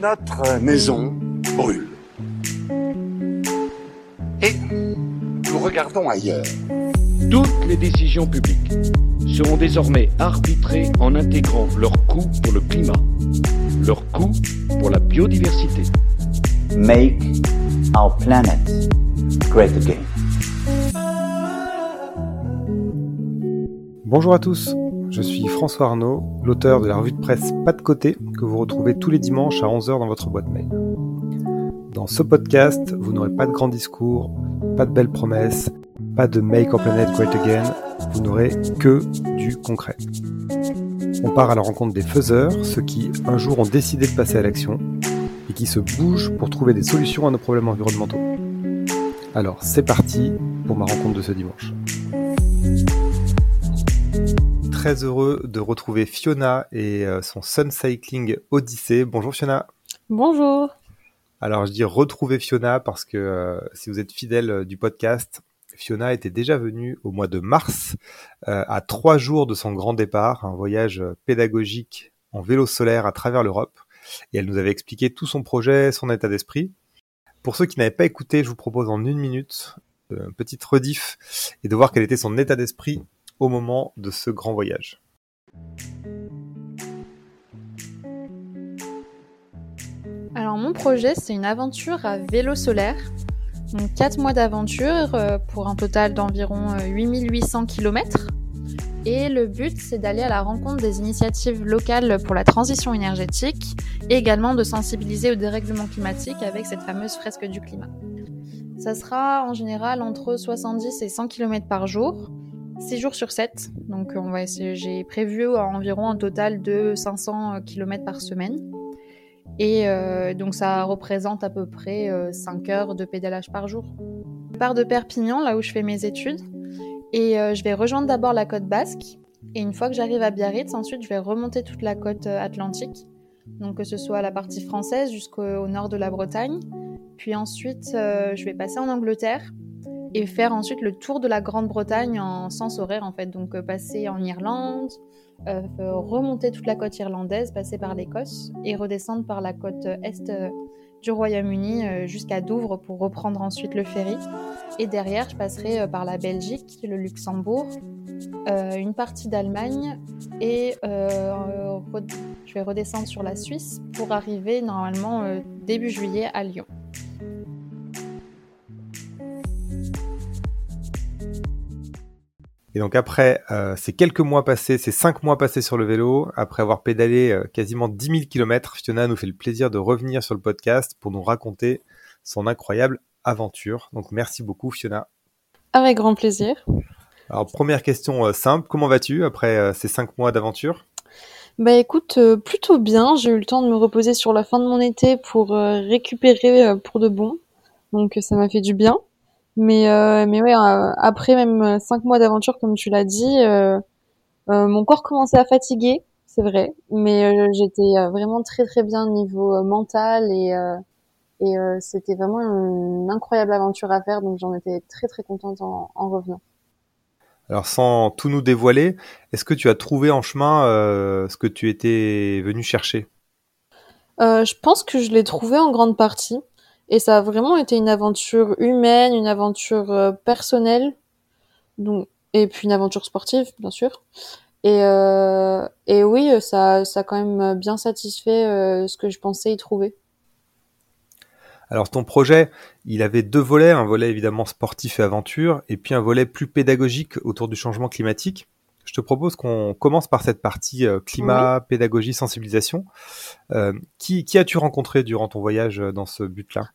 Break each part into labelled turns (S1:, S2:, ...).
S1: Notre maison brûle. Et nous regardons ailleurs.
S2: Toutes les décisions publiques seront désormais arbitrées en intégrant leur coût pour le climat, leur coût pour la biodiversité.
S3: Make our planet great again.
S4: Bonjour à tous, je suis François Arnaud, l'auteur de la revue de presse Pas de côté que vous retrouvez tous les dimanches à 11h dans votre boîte mail. Dans ce podcast, vous n'aurez pas de grands discours, pas de belles promesses, pas de Make Our Planet Great Again, vous n'aurez que du concret. On part à la rencontre des faiseurs, ceux qui un jour ont décidé de passer à l'action et qui se bougent pour trouver des solutions à nos problèmes environnementaux. Alors c'est parti pour ma rencontre de ce dimanche très heureux de retrouver Fiona et euh, son Sun Cycling Odyssey. Bonjour Fiona.
S5: Bonjour.
S4: Alors je dis retrouver Fiona parce que euh, si vous êtes fidèle euh, du podcast, Fiona était déjà venue au mois de mars à trois jours de son grand départ, un voyage pédagogique en vélo solaire à travers l'Europe. Et elle nous avait expliqué tout son projet, son état d'esprit. Pour ceux qui n'avaient pas écouté, je vous propose en une minute une petite rediff et de voir quel était son état d'esprit au moment de ce grand voyage.
S5: Alors mon projet, c'est une aventure à vélo solaire. Donc 4 mois d'aventure euh, pour un total d'environ 8800 euh, km. Et le but, c'est d'aller à la rencontre des initiatives locales pour la transition énergétique et également de sensibiliser au dérèglement climatique avec cette fameuse fresque du climat. Ça sera en général entre 70 et 100 km par jour 6 jours sur 7. Donc on va j'ai prévu environ un total de 500 km par semaine. Et euh, donc ça représente à peu près 5 euh, heures de pédalage par jour. Je pars de Perpignan, là où je fais mes études, et euh, je vais rejoindre d'abord la côte basque. Et une fois que j'arrive à Biarritz, ensuite je vais remonter toute la côte atlantique, donc que ce soit la partie française jusqu'au nord de la Bretagne. Puis ensuite, je vais passer en Angleterre et faire ensuite le tour de la Grande-Bretagne en sens horaire en fait. Donc euh, passer en Irlande, euh, remonter toute la côte irlandaise, passer par l'Écosse et redescendre par la côte est euh, du Royaume-Uni jusqu'à Douvres pour reprendre ensuite le ferry. Et derrière, je passerai par la Belgique, le Luxembourg, une partie d'Allemagne et je vais redescendre sur la Suisse pour arriver normalement début juillet à Lyon.
S4: Et donc après euh, ces quelques mois passés, ces cinq mois passés sur le vélo, après avoir pédalé euh, quasiment 10 000 km, Fiona nous fait le plaisir de revenir sur le podcast pour nous raconter son incroyable aventure. Donc merci beaucoup Fiona.
S5: Avec grand plaisir.
S4: Alors première question euh, simple, comment vas-tu après ces cinq mois d'aventure?
S5: Bah écoute, plutôt bien. J'ai eu le temps de me reposer sur la fin de mon été pour récupérer pour de bon. Donc ça m'a fait du bien. Mais euh, mais ouais, euh, après même cinq mois d'aventure, comme tu l'as dit, euh, mon corps commençait à fatiguer, c'est vrai, mais j'étais vraiment très très bien au niveau mental et et c'était vraiment une incroyable aventure à faire, donc j'en étais très très contente en, en, revenant.
S4: Alors sans tout nous dévoiler, est-ce que tu as trouvé en chemin ce que tu étais venu chercher?
S5: Je pense que je l'ai trouvé en grande partie. Et ça a vraiment été une aventure humaine, une aventure euh, personnelle, donc et puis une aventure sportive, bien sûr. Et, euh, oui, ça, ça a quand même bien satisfait euh, ce que je pensais y trouver.
S4: Alors ton projet, il avait deux volets, un volet évidemment sportif et aventure, et puis un volet plus pédagogique autour du changement climatique. Je te propose qu'on commence par cette partie climat, pédagogie, sensibilisation. qui, qui as-tu rencontré durant ton voyage dans ce but-là?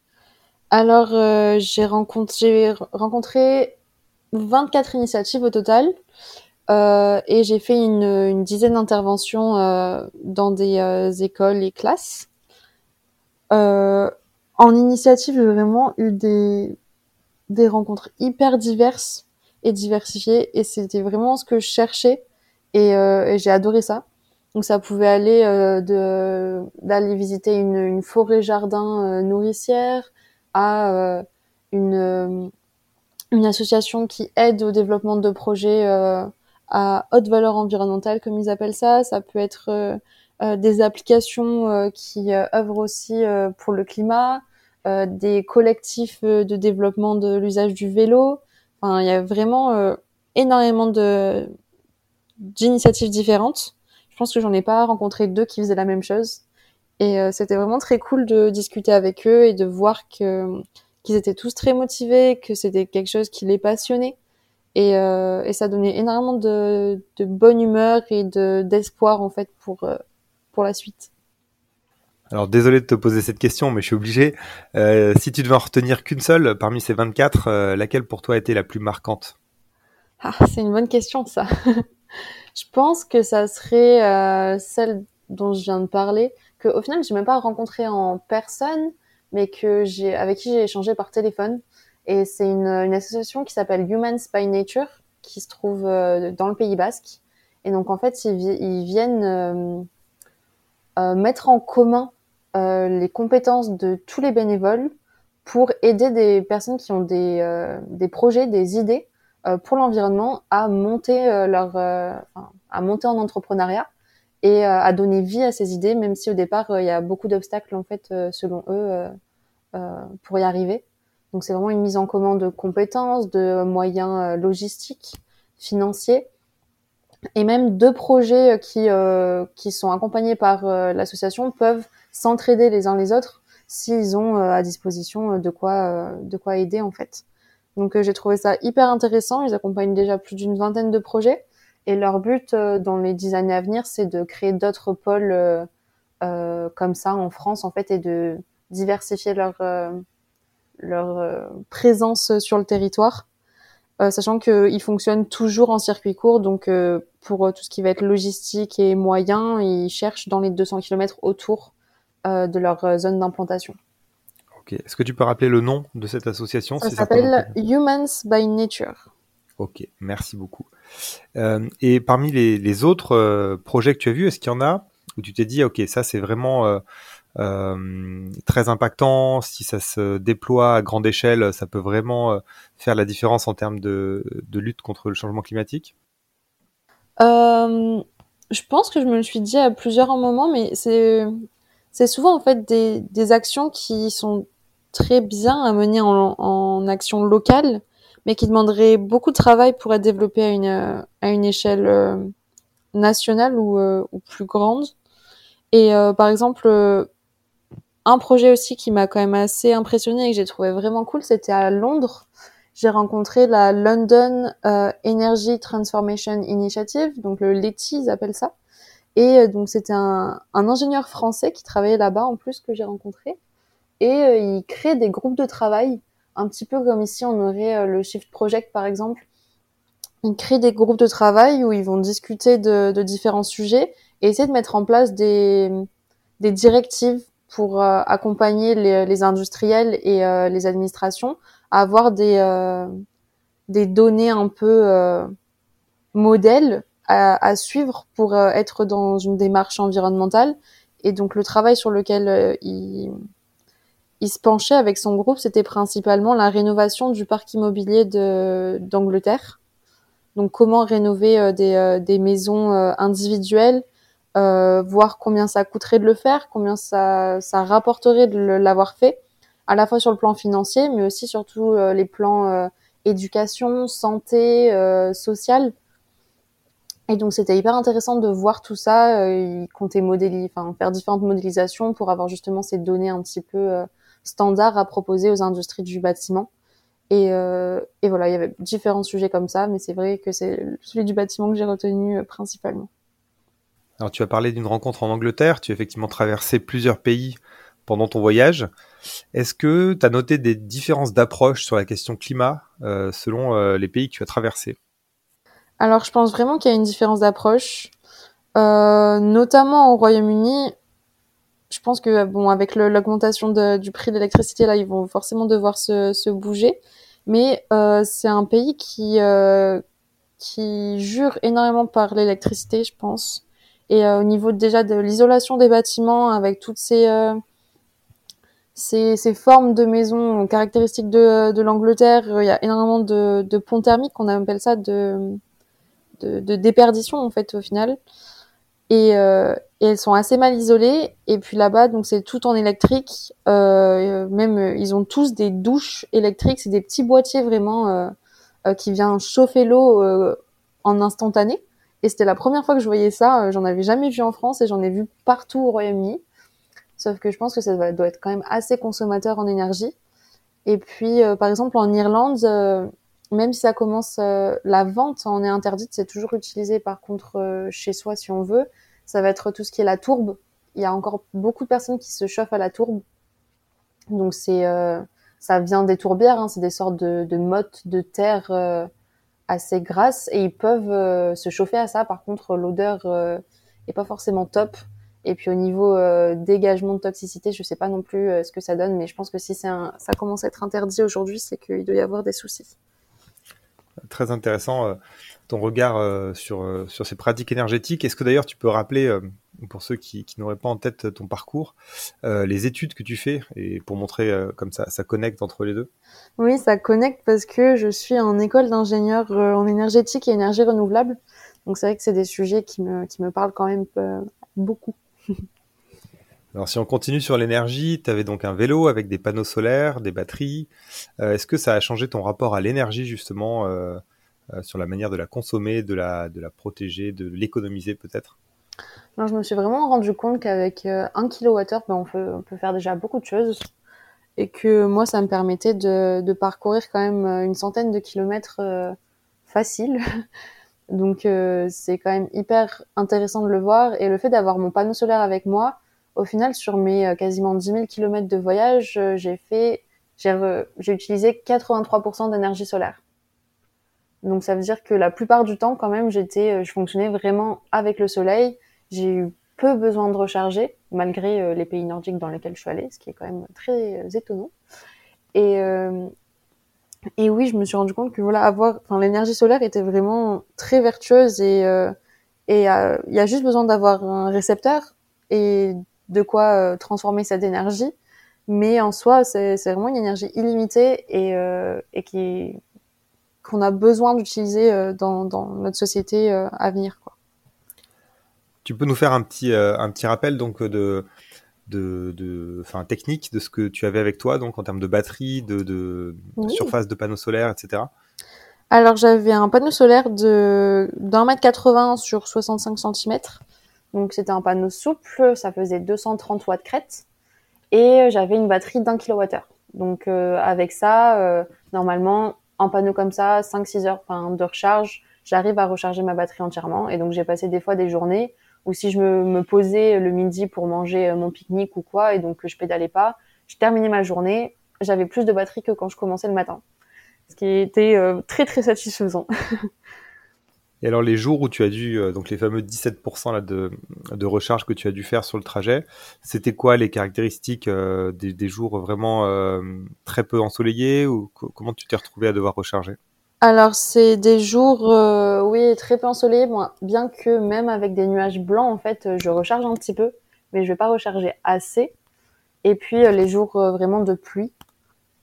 S5: Alors, euh, j'ai rencontré, rencontré 24 initiatives au total. Euh, et j'ai fait une, une dizaine d'interventions euh, dans des euh, écoles et classes. Euh, en initiative, j'ai vraiment eu des, des rencontres hyper diverses et diversifiées. Et c'était vraiment ce que je cherchais. Et, et j'ai adoré ça. Donc ça pouvait aller de d'aller visiter une, une forêt jardin nourricière, à euh, une, euh, une association qui aide au développement de projets euh, à haute valeur environnementale, comme ils appellent ça. Ça peut être des applications qui œuvrent aussi pour le climat, des collectifs de développement de l'usage du vélo. Enfin, il y a vraiment énormément de d'initiatives différentes. Je pense que j'en ai pas rencontré deux qui faisaient la même chose. Et c'était vraiment très cool de discuter avec eux et de voir que qu'ils étaient tous très motivés, que c'était quelque chose qui les passionnait. Et, euh, et ça donnait énormément de, de bonne humeur et de d'espoir en fait pour euh, pour la suite.
S4: Alors désolé de te poser cette question, mais je suis obligé. Euh, si tu devais en retenir qu'une seule parmi ces 24, euh, laquelle pour toi a été la plus marquante?
S5: Ah, c'est une bonne question ça. je pense que ça serait euh, celle dont je viens de parler, que au final j'ai même pas rencontré en personne, mais que j'ai avec qui j'ai échangé par téléphone. Et c'est une, association qui s'appelle Humans by Nature, qui se trouve dans le Pays Basque. Et donc en fait, ils, viennent mettre en commun les compétences de tous les bénévoles pour aider des personnes qui ont des, euh, des projets, des idées pour l'environnement à monter leur, à monter en entrepreneuriat et à donner vie à ces idées, même si au départ il y a beaucoup d'obstacles en fait selon eux pour y arriver. Donc c'est vraiment une mise en commun de compétences, de moyens euh, logistiques, financiers, et même deux projets euh, qui euh, qui sont accompagnés par euh, l'association peuvent s'entraider les uns les autres s'ils ont à disposition de quoi de quoi aider en fait. Donc j'ai trouvé ça hyper intéressant. Ils accompagnent déjà plus d'une vingtaine de projets et leur but dans les dix années à venir, c'est de créer d'autres pôles comme ça en France en fait et de diversifier leur leur euh, présence sur le territoire, euh, sachant qu'ils fonctionnent toujours en circuit court. Donc euh, pour tout ce qui va être logistique et moyen, ils cherchent dans les 200 km autour de leur zone d'implantation.
S4: Ok. Est-ce que tu peux rappeler le nom de cette association
S5: Ça s'appelle Humans by Nature.
S4: Ok, merci beaucoup. Euh, et parmi les, les autres euh, projets que tu as vus, est-ce qu'il y en a où tu t'es dit, ok, ça c'est vraiment euh, euh, très impactant. Si ça se déploie à grande échelle, ça peut vraiment euh, faire la différence en termes de, de lutte contre le changement climatique?
S5: Euh, Je pense que je me le suis dit à plusieurs moments, mais c'est c'est souvent en fait des, des actions qui sont très bien à mener en, en action locale, mais qui demanderaient beaucoup de travail pour être développées à une, à une échelle euh, nationale ou, euh, ou, plus grande. Et euh, par exemple, un projet aussi qui m'a quand même assez impressionné et que j'ai trouvé vraiment cool, c'était à Londres. J'ai rencontré la London euh, Energy Transformation Initiative, donc le LETI, ils appellent ça. Et euh, donc c'était un, un, ingénieur français qui travaillait là-bas en plus que j'ai rencontré. Et euh, il crée des groupes de travail, un petit peu comme ici on aurait euh, le Shift Project par exemple. Il crée des groupes de travail où ils vont discuter de, de différents sujets et essayer de mettre en place des, des directives pour euh, accompagner les, les, industriels et les administrations à avoir des, des données un peu modèles à, suivre pour euh, être dans une démarche environnementale. Et donc le travail sur lequel il, il se penchait avec son groupe, c'était principalement la rénovation du parc immobilier d'Angleterre. Donc comment rénover des, des maisons individuelles euh, voir combien ça coûterait de le faire, combien ça, rapporterait de l'avoir fait, à la fois sur le plan financier, mais aussi surtout euh, les plans euh, éducation, santé, euh, social. Et donc c'était hyper intéressant de voir tout ça. ils comptaient modéliser, enfin faire différentes modélisations pour avoir justement ces données un petit peu standards à proposer aux industries du bâtiment. Et, et voilà, il y avait différents sujets comme ça, mais c'est vrai que c'est celui du bâtiment que j'ai retenu principalement.
S4: Alors, tu as parlé d'une rencontre en Angleterre, tu as effectivement traversé plusieurs pays pendant ton voyage. Est-ce que tu as noté des différences d'approche sur la question climat euh, selon euh, les pays que tu as traversés?
S5: Alors, je pense vraiment qu'il y a une différence d'approche, euh, notamment au Royaume-Uni. Je pense que bon, avec l'augmentation du prix de l'électricité, là, ils vont forcément devoir se, se bouger. Mais euh, c'est un pays qui euh, qui jure énormément par l'électricité, je pense. Et euh, au niveau déjà de l'isolation des bâtiments, avec toutes ces, euh, ces, ces, formes de maisons caractéristiques de, de l'Angleterre, il y a énormément de, de ponts thermiques, on appelle ça de, de, de, déperdition en fait au final. Et, euh, et elles sont assez mal isolées. Et puis là-bas, donc c'est tout en électrique. Euh, même euh, ils ont tous des douches électriques. C'est des petits boîtiers vraiment qui viennent chauffer l'eau en instantané. Et c'était la première fois que je voyais ça. J'en avais jamais vu en France et j'en ai vu partout au Royaume-Uni. Sauf que je pense que ça doit être quand même assez consommateur en énergie. Et puis, par exemple, en Irlande, même si ça commence, euh, la vente en est interdite, c'est toujours utilisé par contre euh, chez soi si on veut. Ça va être tout ce qui est la tourbe. Il y a encore beaucoup de personnes qui se chauffent à la tourbe. Donc c'est, euh, ça vient des tourbières, hein, c'est des sortes de, mottes de terre assez grasses et ils peuvent se chauffer à ça. Par contre, l'odeur est pas forcément top. Et puis au niveau dégagement de toxicité, je sais pas non plus ce que ça donne, mais je pense que si ça commence à être interdit aujourd'hui, c'est qu'il doit y avoir des soucis.
S4: Très intéressant euh, ton regard euh, sur, euh, sur ces pratiques énergétiques. Est-ce que d'ailleurs tu peux rappeler, pour ceux qui, n'auraient pas en tête ton parcours, les études que tu fais et pour montrer comme ça, ça connecte entre les deux?
S5: Oui, ça connecte parce que je suis en école d'ingénieur en énergétique et énergie renouvelable. Donc c'est vrai que c'est des sujets qui me, parlent quand même beaucoup.
S4: Alors si on continue sur l'énergie, tu avais donc un vélo avec des panneaux solaires, des batteries. Euh, Est-ce que ça a changé ton rapport à l'énergie justement euh, euh, sur la manière de la consommer, de la, de la protéger, de l'économiser peut-être?
S5: Non, je me suis vraiment rendu compte qu'avec euh, 1 kWh, ben, on, peut, faire déjà beaucoup de choses. Et que moi, ça me permettait de, de parcourir quand même une centaine de kilomètres facile. Donc c'est quand même hyper intéressant de le voir. Et le fait d'avoir mon panneau solaire avec moi, au final, sur mes euh, quasiment 10 000 kilomètres de voyage, euh, j'ai fait, j'ai utilisé 83% d'énergie solaire. Donc ça veut dire que la plupart du temps, quand même, j'étais, euh, je fonctionnais vraiment avec le soleil. J'ai eu peu besoin de recharger, malgré les pays nordiques dans lesquels je suis allée, ce qui est quand même très étonnant. Et, et oui, je me suis rendu compte que voilà, avoir, enfin, l'énergie solaire était vraiment très vertueuse et et il y a juste besoin d'avoir un récepteur et de quoi euh, transformer cette énergie. Mais en soi, c'est vraiment une énergie illimitée et, euh, et qui qu'on a besoin d'utiliser euh, dans, dans notre société à venir. Quoi.
S4: Tu peux nous faire un petit, un petit rappel donc de, de, de, enfin technique de ce que tu avais avec toi donc en termes de batterie, de, de, de
S5: Oui.
S4: surface de panneaux solaires, etc.
S5: Alors j'avais un panneau solaire de d'un mètre 80 sur 65 cm. Donc c'était un panneau souple, ça faisait 230 watts crête. Et j'avais une batterie d'un kilowattheure. Donc euh, avec ça, euh, normalement, un panneau comme ça, 5-6 heures de recharge, j'arrive à recharger ma batterie entièrement. Et donc j'ai passé des fois des journées où si je me, posais le midi pour manger euh, mon pique-nique ou quoi, et donc je pédalais pas, je terminais ma journée, j'avais plus de batterie que quand je commençais le matin ce qui était euh, très très satisfaisant.
S4: Et alors les jours où tu as dû, euh, donc les fameux 17% là de, de recharge que tu as dû faire sur le trajet, c'était quoi les caractéristiques euh, des, des jours vraiment euh, très peu ensoleillés ou co- comment tu t'es retrouvé à devoir recharger?
S5: Alors c'est des jours, oui, très peu ensoleillés, bien que même avec des nuages blancs, en fait, je recharge un petit peu, mais je vais pas recharger assez. Et puis les jours vraiment de pluie,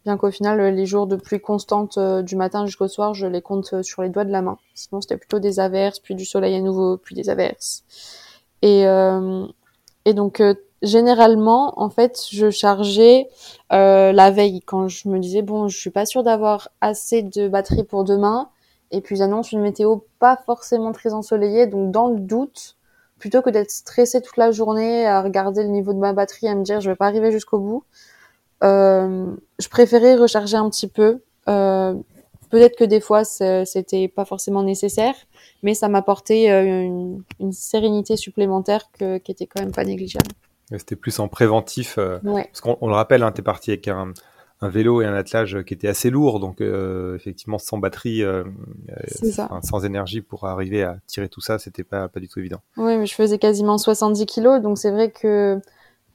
S5: bien qu'au final euh, les jours de pluie constante euh, du matin jusqu'au soir, je les compte euh, sur les doigts de la main. Sinon c'était plutôt des averses, puis du soleil à nouveau, puis des averses. Et donc généralement, en fait, je chargeais la veille quand je me disais bon, je suis pas sûre d'avoir assez de batterie pour demain. Et puis j'annonce une météo pas forcément très ensoleillée, donc dans le doute, plutôt que d'être stressée toute la journée à regarder le niveau de ma batterie, à me dire je vais pas arriver jusqu'au bout, je préférais recharger un petit peu. Euh, Peut-être que des fois c'était pas forcément nécessaire, mais ça m'apportait euh, une, une sérénité supplémentaire que, qui était quand même pas négligeable.
S4: C'était plus en préventif, euh,
S5: Ouais.
S4: parce qu'on on le rappelle, hein, tu es parti avec un, un vélo et un attelage qui était assez lourd, donc euh, effectivement sans batterie, euh, enfin, sans énergie pour arriver à tirer tout ça, c'était pas, pas du tout évident.
S5: Oui, mais je faisais quasiment 70 kilos, donc c'est vrai que,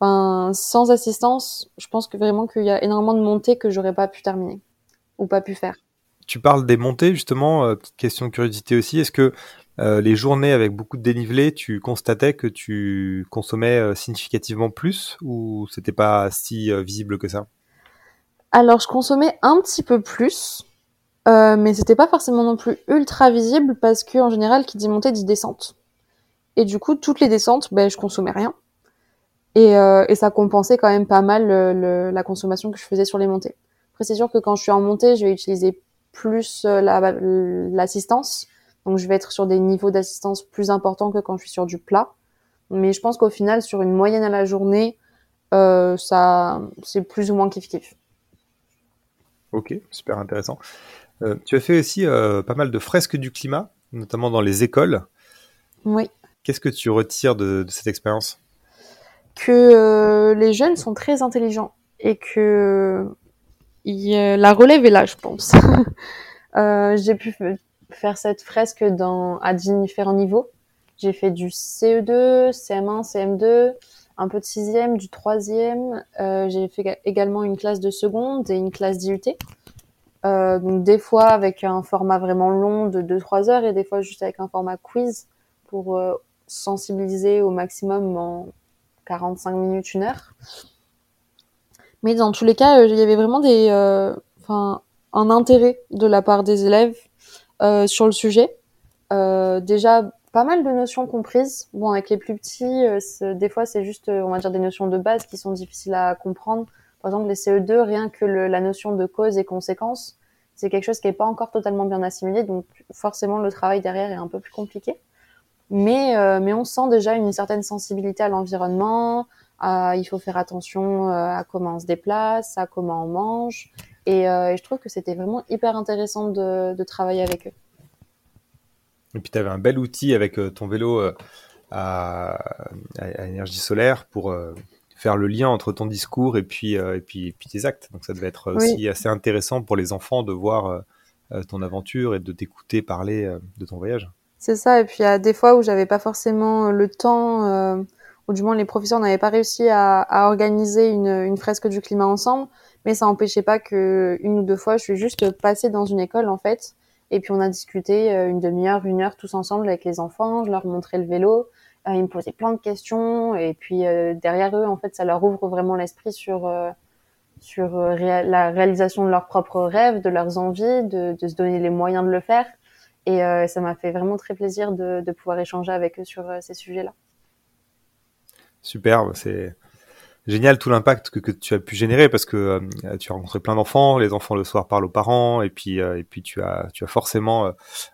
S5: enfin, sans assistance, je pense que vraiment qu'il y a énormément de montées que j'aurais pas pu terminer ou pas pu faire.
S4: Tu parles des montées, justement, euh, petite question de curiosité aussi. Est-ce que euh, les journées avec beaucoup de dénivelé, tu constatais que tu consommais euh, significativement plus ou c'était pas si euh, visible que ça?
S5: Alors, je consommais un petit peu plus, mais c'était pas forcément non plus ultra visible parce que en général, qui dit montée dit descente. Et du coup, toutes les descentes, ben, je consommais rien. Et, euh, et ça compensait quand même pas mal le, la consommation que je faisais sur les montées. Après, c'est sûr que quand je suis en montée, je vais utiliser plus euh, l'assistance. donc, je vais être sur des niveaux d'assistance plus importants que quand je suis sur du plat. Mais je pense qu'au final, sur une moyenne à la journée, euh, ça, c'est plus ou moins kiff-kiff.
S4: Ok, super intéressant. Euh, tu as fait aussi pas mal de fresques du climat, notamment dans les écoles.
S5: Oui.
S4: Qu'est-ce que tu retires de, cette expérience?
S5: Que euh, les jeunes sont très intelligents et que la relève est là, je pense. J'ai pu faire cette fresque dans, à différents niveaux. J'ai fait du CE2, CM1, CM2, un peu de sixième, du troisième. Euh, j'ai fait également une classe de seconde et une classe d'IUT. Euh, donc des fois avec un format vraiment long de 2-3 heures et des fois juste avec un format quiz pour euh, sensibiliser au maximum en 45 minutes, une heure. Mais dans tous les cas, euh, il y avait vraiment des, euh, enfin, un intérêt de la part des élèves sur le sujet. déjà pas mal de notions comprises. Bon, avec les plus petits, euh, des fois, c'est juste, euh, on va dire, des notions de base qui sont difficiles à comprendre. Par exemple, les CE2, rien que le, la notion de cause et conséquence, c'est quelque chose qui n'est pas encore totalement bien assimilé, donc forcément, le travail derrière est un peu plus compliqué. Mais, euh, mais on sent déjà une certaine sensibilité à l'environnement, il faut faire attention à comment on se déplace, à comment on mange. Et, et je trouve que c'était vraiment hyper intéressant de, de travailler avec eux.
S4: Et puis tu avais un bel outil avec euh, ton vélo euh, à, à, énergie solaire pour euh, faire le lien entre ton discours et puis, et puis, et puis tes actes. Donc ça devait être aussi assez intéressant pour les enfants de voir ton aventure et de t'écouter parler de ton voyage.
S5: C'est ça, et puis il y a des fois où j'avais pas forcément le temps, ou du moins les professeurs n'avaient pas réussi à, à organiser une, une, fresque du climat ensemble, mais ça n'empêchait pas que une ou deux fois je suis juste passée dans une école en fait, et puis on a discuté euh, une demi-heure, une heure tous ensemble avec les enfants. Je leur montrais le vélo. Euh, ils me posaient plein de questions. Et puis euh, derrière eux, en fait, ça leur ouvre vraiment l'esprit sur sur la réalisation de leurs propres rêves, de leurs envies, de, de se donner les moyens de le faire. Et ça m'a fait vraiment très plaisir de, de pouvoir échanger avec eux sur ces sujets-là.
S4: Super, c'est génial tout l'impact que, tu as pu générer parce que euh, tu as rencontré plein d'enfants, les enfants le soir parlent aux parents et puis euh, et puis tu as tu as forcément euh,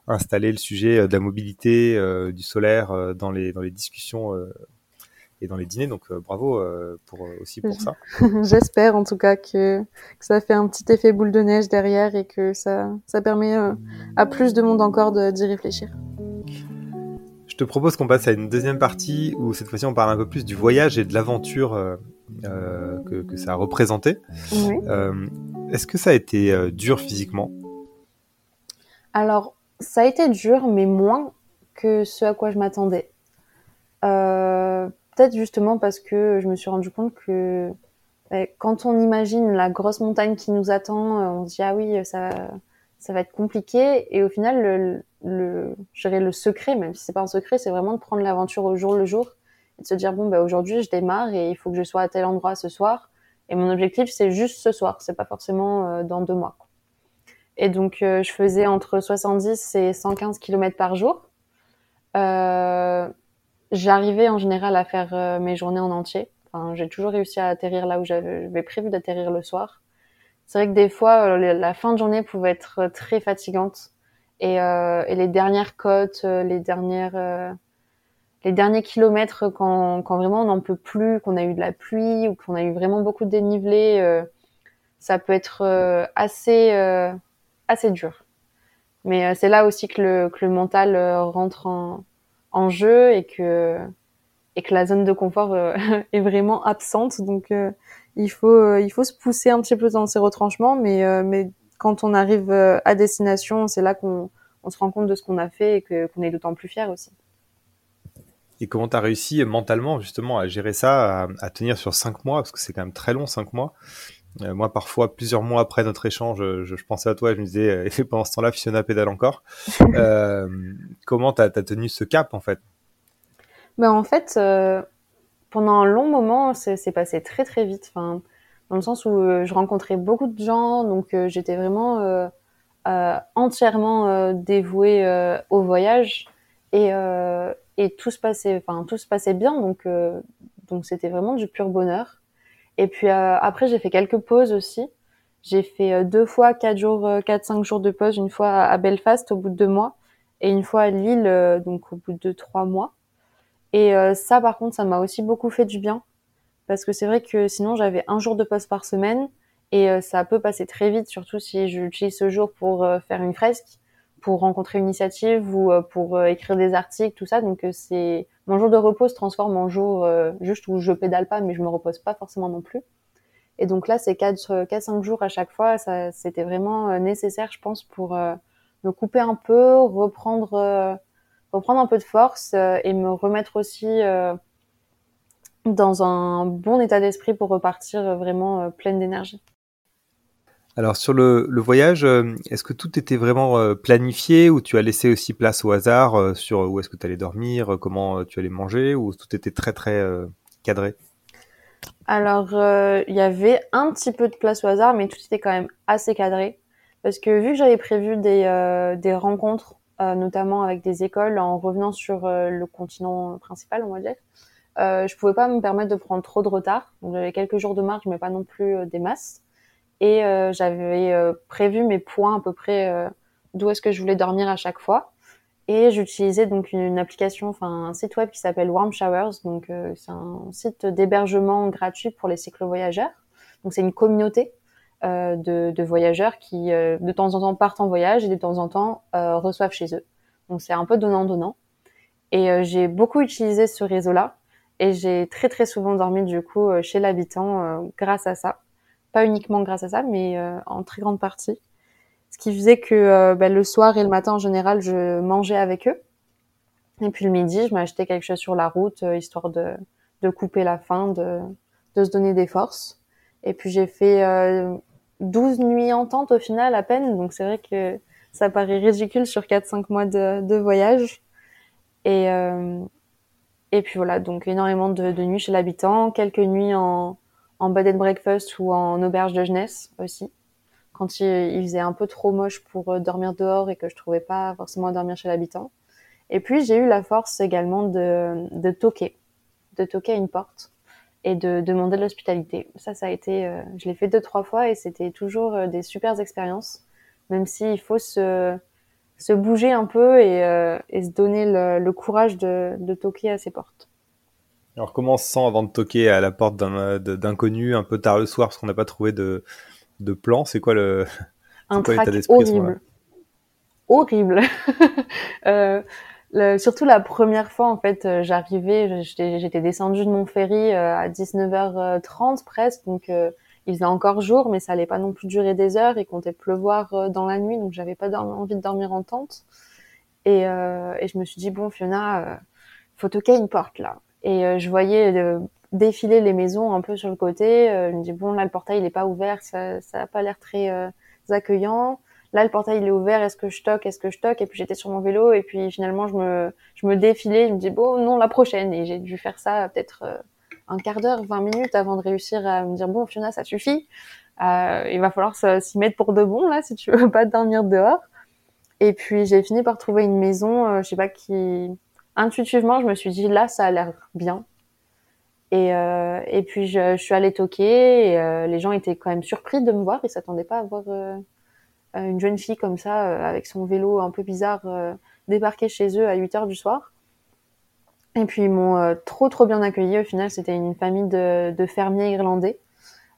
S4: installé le sujet de la mobilité, du solaire dans les dans les discussions et dans les dîners donc bravo pour aussi pour ça.
S5: J'espère en tout cas que, que ça fait un petit effet boule de neige derrière et que ça ça permet à plus de monde encore d'y réfléchir.
S4: Je te propose qu'on passe à une deuxième partie où cette fois-ci on parle un peu plus du voyage et de l'aventure euh, que, ça a représenté. Euh, est-ce que ça a été euh, dur physiquement?
S5: Alors, ça a été dur, mais moins que ce à quoi je m'attendais. Peut-être justement parce que je me suis rendu compte que quand on imagine la grosse montagne qui nous attend, on se dit ah oui, ça, va être compliqué. Et au final, le, le, secret, même si c'est pas un secret, c'est vraiment de prendre l'aventure au jour le jour de se dire bon bah aujourd'hui je démarre et il faut que je sois à tel endroit ce soir. Et mon objectif c'est juste ce soir. C'est pas forcément euh, dans deux mois et donc euh, je faisais entre 70 et 115 km par jour. Euh, j'arrivais en général à faire euh, mes journées en entier. Enfin, j'ai toujours réussi à atterrir là où j'avais prévu d'atterrir le soir. C'est vrai que des fois la fin de journée pouvait être très fatigante. Et, et les dernières côtes les dernières les derniers kilomètres quand, quand vraiment on n'en peut plus, qu'on a eu de la pluie ou qu'on a eu vraiment beaucoup de dénivelé, euh, ça peut être euh, assez euh, assez dur. Mais c'est là aussi que le, que le mental rentre en, en jeu et que et que la zone de confort est vraiment absente. Donc il faut il faut se pousser un petit peu dans ces retranchements, mais mais quand on arrive à destination, c'est là qu'on on se rend compte de ce qu'on a fait et qu'on est d'autant plus fier aussi.
S4: Et comment tu as réussi mentalement justement à gérer ça, à, tenir sur cinq mois, parce que c'est quand même très long, cinq mois. Euh, moi, parfois, plusieurs mois après notre échange, je, je pensais à toi et je me disais, euh, et pendant ce temps-là, Fiona pédale encore. euh, comment tu as, tenu ce cap en fait?
S5: Ben, En fait, euh, pendant un long moment, c'est passé très très vite. Enfin, dans le sens où euh, je rencontrais beaucoup de gens, donc j'étais vraiment entièrement dévouée au voyage et, euh, et tout se passait, enfin tout se passait bien, donc euh, donc c'était vraiment du pur bonheur. Et puis euh, après j'ai fait quelques pauses aussi. J'ai fait euh, deux fois quatre jours, quatre cinq jours de pause, une fois à Belfast au bout de deux mois et une fois à Lille donc au bout de trois mois. Et ça par contre ça m'a aussi beaucoup fait du bien parce que c'est vrai que sinon j'avais un jour de pause par semaine et ça peut passer très vite, surtout si j'utilise ce jour pour faire une fresque pour rencontrer une initiative ou euh, pour euh, écrire des articles, tout ça. Donc euh, c'est mon jour de repos se transforme en jour juste où je pédale pas, mais je me repose pas forcément non plus. Et donc là, c'est 4 quatre cinq jours à chaque fois. C'était vraiment nécessaire, je pense, pour me couper un peu, reprendre, reprendre un peu de force et me remettre aussi dans un bon état d'esprit pour repartir vraiment pleine d'énergie.
S4: Alors sur le, voyage, euh, est-ce que tout était vraiment euh, planifié ou tu as laissé aussi place au hasard euh, sur où est-ce que tu allais dormir, comment tu allais manger ou tout était très très cadré?
S5: Alors il y avait un petit peu de place au hasard mais tout était quand même assez cadré. Parce que vu que j'avais prévu des, des rencontres notamment avec des écoles en revenant sur le continent principal on va dire, je pouvais pas me permettre de prendre trop de retard. Donc j'avais quelques jours de marge mais pas non plus des masses. Et euh, j'avais euh, prévu mes points à peu près euh, d'où est-ce que je voulais dormir à chaque fois. Et j'utilisais donc une, application, enfin un site web qui s'appelle Warm Showers. Donc c'est un site d'hébergement gratuit pour les cyclo-voyageurs. Donc c'est une communauté euh, de, de, voyageurs qui de temps en temps partent en voyage et de temps en temps reçoivent chez eux. Donc c'est un peu donnant-donnant. Et j'ai beaucoup utilisé ce réseau-là. Et j'ai très très souvent dormi du coup chez l'habitant grâce à ça pas uniquement grâce à ça, mais euh, en très grande partie. Ce qui faisait que euh, bah, le soir et le matin en général, je mangeais avec eux. Et puis le midi, je m'achetais quelque chose sur la route, euh, histoire de, de couper la faim, de, de se donner des forces. Et puis j'ai fait 12 nuits en tente au final à peine, donc c'est vrai que ça paraît ridicule sur 4-5 mois de, de voyage. Et, et puis voilà, donc énormément de, de nuits chez l'habitant, quelques nuits en, en bed and breakfast ou en auberge de jeunesse aussi. Quand il, faisait un peu trop moche pour euh, dormir dehors et que je trouvais pas forcément dormir chez l'habitant. Et puis j'ai eu la force également de, de toquer, de toquer à une porte et de demander de l'hospitalité. Ça, ça a été, euh, je l'ai fait deux trois fois et c'était toujours euh, des super expériences, même s'il faut se se bouger un peu et, et se donner le, le courage de, de toquer à ces portes.
S4: Alors comment on se sent avant de toquer à la porte d'inconnu un peu tard le soir parce qu'on n'a pas trouvé de, de plan? C'est quoi le
S5: un quoi horrible. Horrible. euh, surtout la première fois en fait, euh, j'arrivais, j'étais descendue de mon ferry euh, à 19h30 presque, donc euh, il faisait encore jour, mais ça allait pas non plus durer des heures. Il comptait pleuvoir dans la nuit, donc j'avais pas envie de dormir en tente. Et, et je me suis dit bon Fiona, faut toquer une porte là. Et euh, je voyais euh, défiler les maisons un peu sur le côté. Euh, je me dis bon là le portail il est pas ouvert, ça ça a pas l'air très accueillant. Là le portail il est ouvert, est-ce que je toque, est-ce que je toque Et puis j'étais sur mon vélo et puis finalement je me je me défilais, je me dis bon non la prochaine et j'ai dû faire ça peut-être un quart d'heure, 20 minutes avant de réussir à me dire bon Fiona ça suffit. Euh, il va falloir s'y mettre pour de bon là si tu veux pas dormir dehors. Et puis j'ai fini par trouver une maison, je sais pas qui intuitivement, je me suis dit là, ça a l'air bien. Et, euh, puis je, suis allée toquer. Et, euh, les gens étaient quand même surpris de me voir. Ils s'attendaient pas à voir euh, une jeune fille comme ça, avec son vélo un peu bizarre, débarquer chez eux à 8 heures du soir. Et puis ils m'ont trop trop bien accueilli. Au final, c'était une famille de, de fermiers irlandais,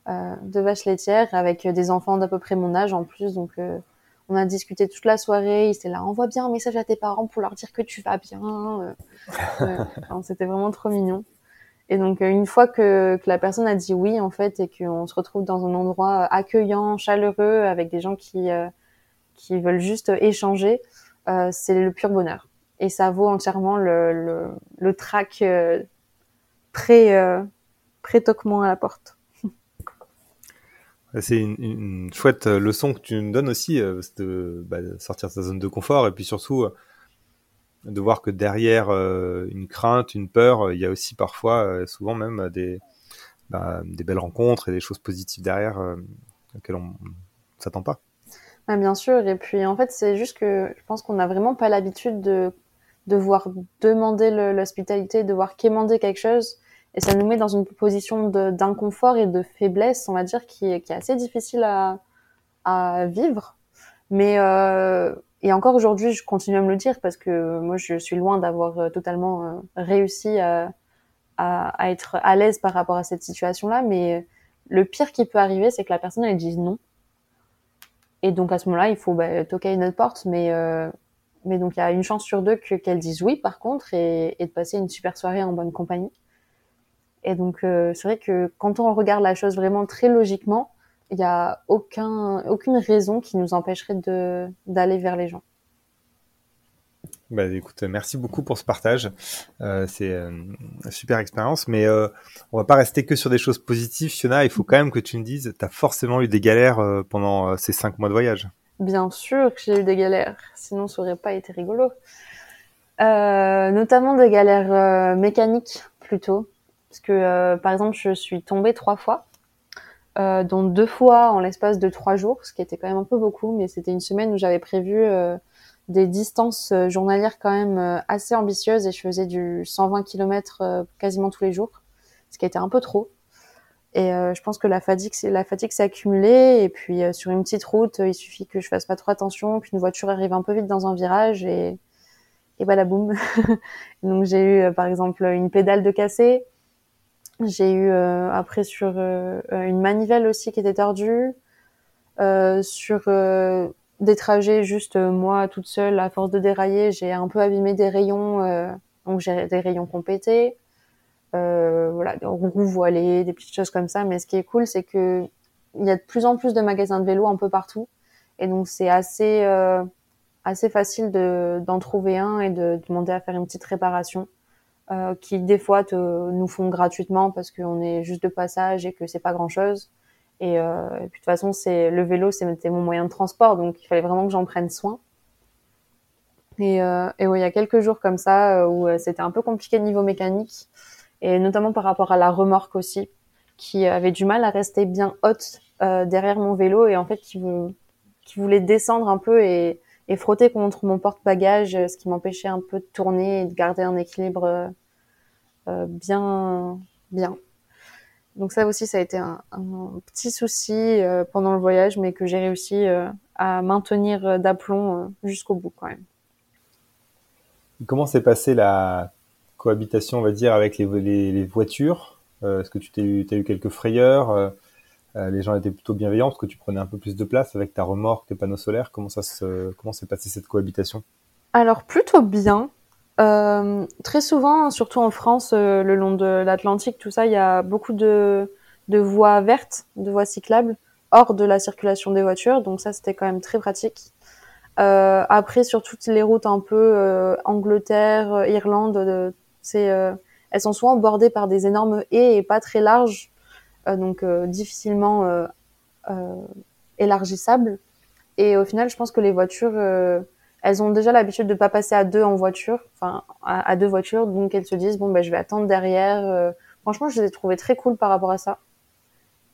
S5: de vaches laitières, avec des enfants d'à peu près mon âge en plus. Donc on a discuté toute la soirée. Il était là, envoie bien un message à tes parents pour leur dire que tu vas bien. Euh, euh, c'était vraiment trop mignon. Et donc, euh, une fois que, la personne a dit oui, en fait, et qu'on se retrouve dans un endroit accueillant, chaleureux, avec des gens qui, qui veulent juste échanger, c'est le pur bonheur. Et ça vaut entièrement le, le, le trac pré, pré-toquement à la porte.
S4: C'est une, chouette euh, leçon que tu nous donnes aussi, euh, de bah, sortir de sa zone de confort et puis surtout euh, de voir que derrière une crainte, une peur, il y a aussi parfois, souvent même, des, bah, des belles rencontres et des choses positives derrière auxquelles on ne s'attend pas.
S5: Bah, bien sûr, et puis en fait, c'est juste que je pense qu'on n'a vraiment pas l'habitude de, devoir demander l'hospitalité, devoir quémander quelque chose. Et ça nous met dans une position d'inconfort et de faiblesse, on va dire, qui, est, assez difficile à, vivre. Mais euh, et encore aujourd'hui, je continue à me le dire parce que moi, je suis loin d'avoir euh, totalement euh, réussi à, être à l'aise par rapport à cette situation-là. Mais le pire qui peut arriver, c'est que la personne elle dise non. Et donc à ce moment-là, il faut bah, toquer une autre porte, mais euh, mais donc il y a une chance sur deux que qu'elle dise oui par contre et, de passer une super soirée en bonne compagnie. Et donc euh, c'est vrai que quand on regarde la chose vraiment très logiquement, il n'y a aucun, aucune raison qui nous empêcherait de, d'aller vers les gens.
S4: Bah, écoute, merci beaucoup pour ce partage. Euh, c'est euh, une super expérience, mais euh, on va pas rester que sur des choses positives. Fiona, il faut quand même que tu me dises, tu as forcément eu des galères pendant ces cinq mois de voyage.
S5: Bien sûr que j'ai eu des galères, sinon ça aurait pas été rigolo. notamment des galères mécaniques plutôt, parce que par exemple je suis tombée trois fois euh, dont deux fois en l'espace de trois jours, ce qui était quand même un peu beaucoup, mais c'était une semaine où j'avais prévu euh, des distances euh, journalières quand même euh, assez ambitieuses et je faisais du 120 km quasiment tous les jours, ce qui était un peu trop. Et je pense que la fatigue, la fatigue s'est accumulée et puis sur une petite route, il suffit que je fasse pas trop attention, qu'une voiture arrive un peu vite dans un virage et et la boum. Donc j'ai eu par exemple une pédale de cassé, j'ai eu euh, après sur euh, une manivelle aussi qui était tordue, euh, sur des trajets juste moi toute seule à force de dérailler, j'ai un peu abîmé des rayons, donc j'ai des rayons compétés, voilà, des roues voilées, des petites choses comme ça. Mais ce qui est cool, c'est que il y a de plus en plus de magasins de vélos un peu partout, et donc c'est assez assez facile de d'en trouver un et de demander à faire une petite réparation. Euh, qui des fois nous font gratuitement parce qu'on est juste de passage et que c'est pas grand chose. Et, euh, et, puis de toute façon, c'est le vélo, c'était mon moyen de transport, donc il fallait vraiment que j'en prenne soin. Et, euh, et il y a quelques jours comme ça où c'était un peu compliqué niveau mécanique, et notamment par rapport à la remorque aussi, qui avait du mal à rester bien haute derrière mon vélo et en fait qui, qui voulait descendre un peu et, et frotter contre mon porte-bagages, ce qui m'empêchait un peu de tourner et de garder un équilibre euh, bien, bien. Donc ça aussi, ça a été un, petit souci euh, pendant le voyage, mais que j'ai réussi euh, à maintenir d'aplomb jusqu'au bout quand même.
S4: Comment s'est passée la cohabitation, on va dire, avec les, voitures? Est-ce que tu as eu quelques frayeurs? Les gens étaient plutôt bienveillants parce que tu prenais un peu plus de place avec ta remorque, tes panneaux solaires. Comment ça se, comment s'est passée cette cohabitation?
S5: Alors plutôt bien. Euh, très souvent, surtout en France, euh, le long de l'Atlantique, tout ça, il y a beaucoup de, voies vertes, de voies cyclables, hors de la circulation des voitures. Donc ça, c'était quand même très pratique. Euh, après, sur toutes les routes un peu euh, Angleterre, euh, Irlande, elles sont souvent bordées par des énormes haies et pas très larges, donc difficilement élargissables. Et au final, je pense que les voitures elles ont déjà l'habitude de pas passer à deux en voiture, enfin à, deux voitures, donc elles se disent bon ben je vais attendre derrière. Euh. franchement, je les ai trouvées très cool par rapport à ça.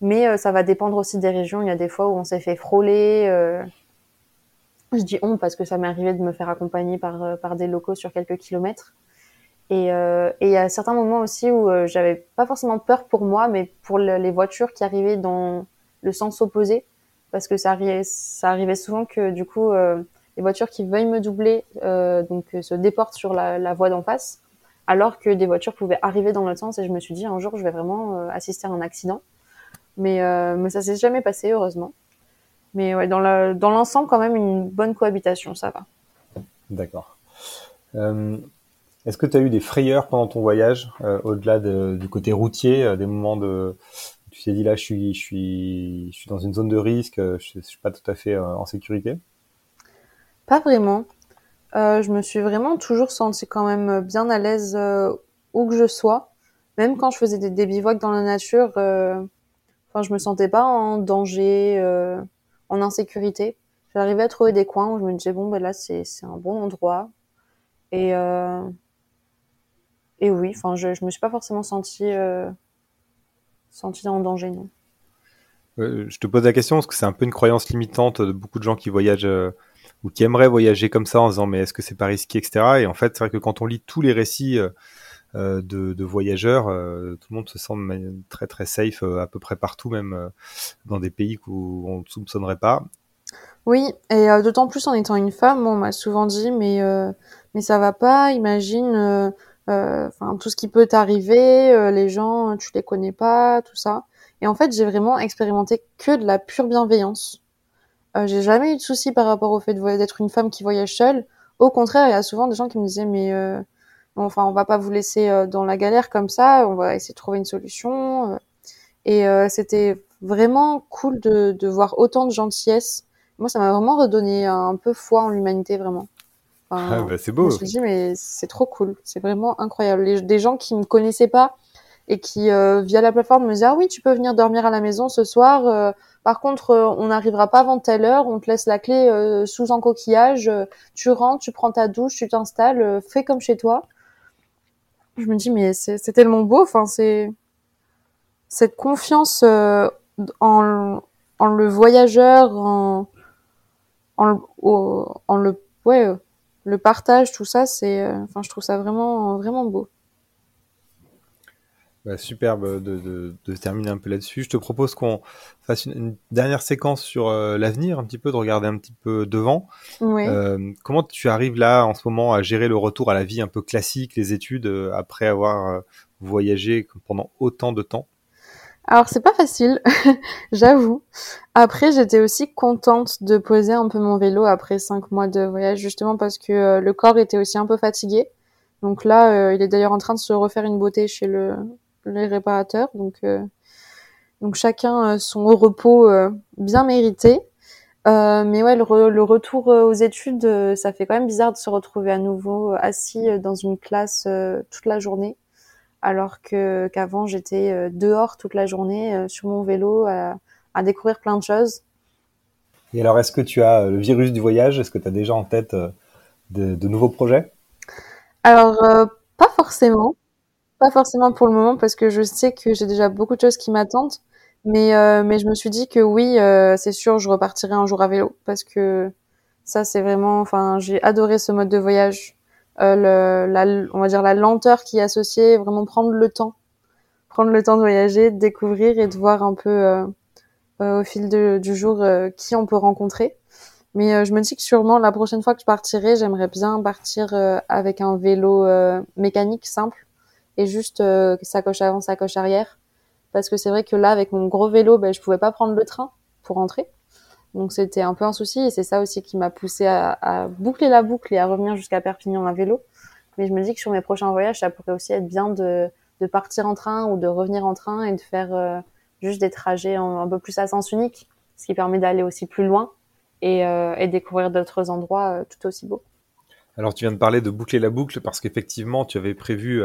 S5: Mais euh, ça va dépendre aussi des régions. Il y a des fois où on s'est fait frôler. Euh. je dis on parce que ça m'est arrivé de me faire accompagner par par des locaux sur quelques kilomètres. Et, et il y a certains moments aussi où j'avais pas forcément peur pour moi, mais pour les voitures qui arrivaient dans le sens opposé, parce que ça arrivait, ça arrivait souvent que du coup les voitures qui veuillent me doubler euh, donc euh, se déportent sur la, la voie d'en face, alors que des voitures pouvaient arriver dans l'autre sens. Et je me suis dit un jour je vais vraiment euh, assister à un accident, mais euh, mais ça s'est jamais passé heureusement. Mais ouais, dans le dans l'ensemble quand même une bonne cohabitation, ça va.
S4: D'accord. Euh, Est-ce que tu as eu des frayeurs pendant ton voyage, au-delà de, du côté routier, des moments de tu t'es dit là je suis je suis je suis dans une zone de risque, je, je suis pas tout à fait en sécurité?
S5: Pas vraiment. Euh, je me suis vraiment toujours sentie quand même bien à l'aise euh, où que je sois. Même quand je faisais des, bivouacs dans la nature, euh, enfin, je me sentais pas en danger, euh, en insécurité. J'arrivais à trouver des coins où je me disais bon ben là c'est un bon endroit. Et euh, et oui, enfin je je me suis pas forcément sentie sentie en danger non.
S4: je te pose la question parce que c'est un peu une croyance limitante de beaucoup de gens qui voyagent ou qui aimeraient voyager comme ça en disant mais est-ce que c'est pas risqué, etc. Et en fait, c'est vrai que quand on lit tous les récits de, de, voyageurs, tout le monde se sent très très safe à peu près partout, même dans des pays où on ne soupçonnerait pas.
S5: Oui, et d'autant plus en étant une femme, on m'a souvent dit mais mais ça va pas, imagine euh, enfin tout ce qui peut t'arriver, euh, les gens tu les connais pas, tout ça. Et en fait j'ai vraiment expérimenté que de la pure bienveillance. Euh, j'ai jamais eu de soucis par rapport au fait d'être une femme qui voyage seule. Au contraire, il y a souvent des gens qui me disaient mais enfin on va pas vous laisser dans la galère comme ça, on va essayer de trouver une solution. Et c'était vraiment cool de, de voir autant de gentillesse. Moi, ça m'a vraiment redonné un peu foi en l'humanité, vraiment.
S4: Ah, bah, c'est beau.
S5: Je me suis dit, mais c'est trop cool. C'est vraiment incroyable. des gens qui me connaissaient pas et qui, euh, via la plateforme, me disaient, ah oui, tu peux venir dormir à la maison ce soir. Euh, par contre, euh, on n'arrivera pas avant telle heure. On te laisse la clé sous un coquillage. tu rentres, tu prends ta douche, tu t'installes, fais comme chez toi. Je me dis, mais c'est tellement beau. Enfin, c'est cette confiance en, en le voyageur, en, en, en le, ouais, le partage, tout ça, c'est, euh, enfin, je trouve ça vraiment, vraiment beau.
S4: Bah, superbe de, terminer un peu là-dessus. Je te propose qu'on fasse une, dernière séquence sur euh, l'avenir, un petit peu, de regarder un petit peu devant. Euh, comment tu arrives là, en ce moment, à gérer le retour à la vie un peu classique, les études, après avoir voyagé pendant autant de temps?
S5: Alors c'est pas facile, j'avoue. Après j'étais aussi contente de poser un peu mon vélo après cinq mois de voyage justement parce que euh, le corps était aussi un peu fatigué. Donc là euh, il est d'ailleurs en train de se refaire une beauté chez le les réparateurs. Donc euh, donc chacun son repos bien mérité. mais ouais, le, le retour aux études, ça fait quand même bizarre de se retrouver à nouveau assis dans une classe toute la journée alors que qu'avant j'étais euh, dehors toute la journée euh, sur mon vélo à, découvrir plein de choses.
S4: Et alors, est-ce que tu as euh, le virus du voyage? Est-ce que tu as déjà en tête de, nouveaux projets?
S5: Alors, pas forcément. Pas forcément pour le moment parce que je sais que j'ai déjà beaucoup de choses qui m'attendent. Mais, mais je me suis dit que oui, c'est sûr, je repartirai un jour à vélo parce que ça, c'est vraiment, enfin, j'ai adoré ce mode de voyage. Euh, le, la, on va dire la lenteur qui est associée, vraiment prendre le temps, prendre le temps de voyager, de découvrir et de voir un peu euh, euh, au fil du jour qui on peut rencontrer. Mais je me dis que sûrement la prochaine fois que je partirai, j'aimerais bien partir avec un vélo mécanique simple et juste sacoche avant, sacoche arrière. Parce que c'est vrai que là, avec mon gros vélo, ben, je pouvais pas prendre le train pour rentrer. Donc c'était un peu un souci et c'est ça aussi qui m'a poussé à, boucler la boucle et à revenir jusqu'à Perpignan à vélo. Mais je me dis que sur mes prochains voyages, ça pourrait aussi être bien de, partir en train ou de revenir en train et de faire euh, juste des trajets un peu plus à sens unique, ce qui permet d'aller aussi plus loin et, euh, découvrir d'autres endroits euh, tout aussi beaux.
S4: Alors tu viens de parler de boucler la boucle parce qu'effectivement tu avais prévu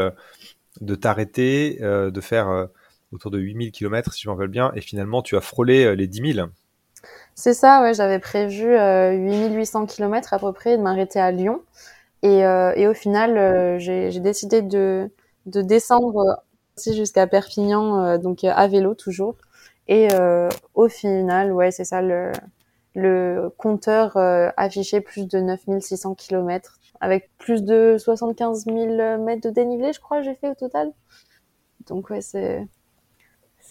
S4: de t'arrêter, de faire autour de 8000 km si je m'en rappelle bien, et finalement tu as frôlé les 10 000.
S5: C'est ça, ouais, j'avais prévu euh, 8800 km à peu près de m'arrêter à Lyon. Et, euh, et au final, euh, j'ai décidé de, de descendre jusqu'à Perpignan, euh, donc à vélo toujours. Et au final, ouais, c'est ça, le, le compteur affichait plus de 9600 km avec plus de 75 000 mètres de dénivelé, je crois, j'ai fait au total. Donc ouais, c'est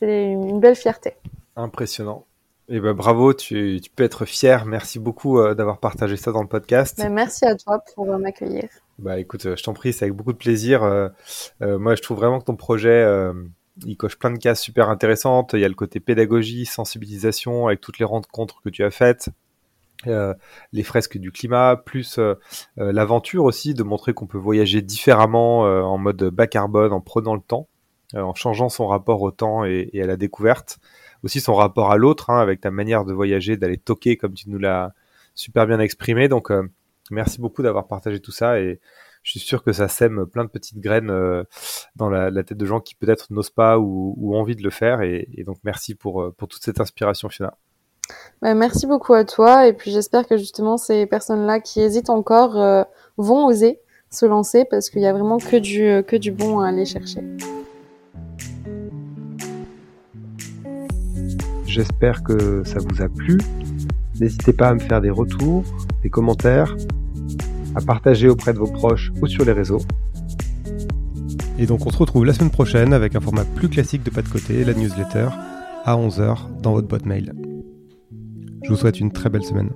S5: une belle fierté.
S4: Impressionnant. Eh ben, bravo, tu, peux être fier. Merci beaucoup euh, d'avoir partagé ça dans le podcast.
S5: Ben, merci à toi pour euh, m'accueillir.
S4: Bah écoute, euh, je t'en prie, c'est avec beaucoup de plaisir. moi, je trouve vraiment que ton projet, il coche plein de cases super intéressantes. Il y a le côté pédagogie, sensibilisation, avec toutes les rencontres que tu as faites. les fresques du climat, plus l'aventure aussi, de montrer qu'on peut voyager différemment en mode bas carbone, en prenant le temps, en changeant son rapport au temps et à la découverte aussi son rapport à l'autre, hein, avec ta manière de voyager, d'aller toquer comme tu nous l'as super bien exprimé. Donc, euh, merci beaucoup d'avoir partagé tout ça et je suis sûr que ça sème plein de petites graines euh, dans la, tête de gens qui peut-être n'osent pas ou, ou, envie de le faire. Et, donc, merci pour, euh, pour toute cette inspiration, Fiona.
S5: Bah, merci beaucoup à toi. Et puis, j'espère que justement, ces personnes-là qui hésitent encore vont oser se lancer parce qu'il y a vraiment que du, que du bon à aller chercher.
S4: J'espère que ça vous a plu. N'hésitez pas à me faire des retours, des commentaires, à partager auprès de vos proches ou sur les réseaux. Et donc on se retrouve la semaine prochaine avec un format plus classique de pas de côté, la newsletter, à 11h dans votre boîte mail. Je vous souhaite une très belle semaine.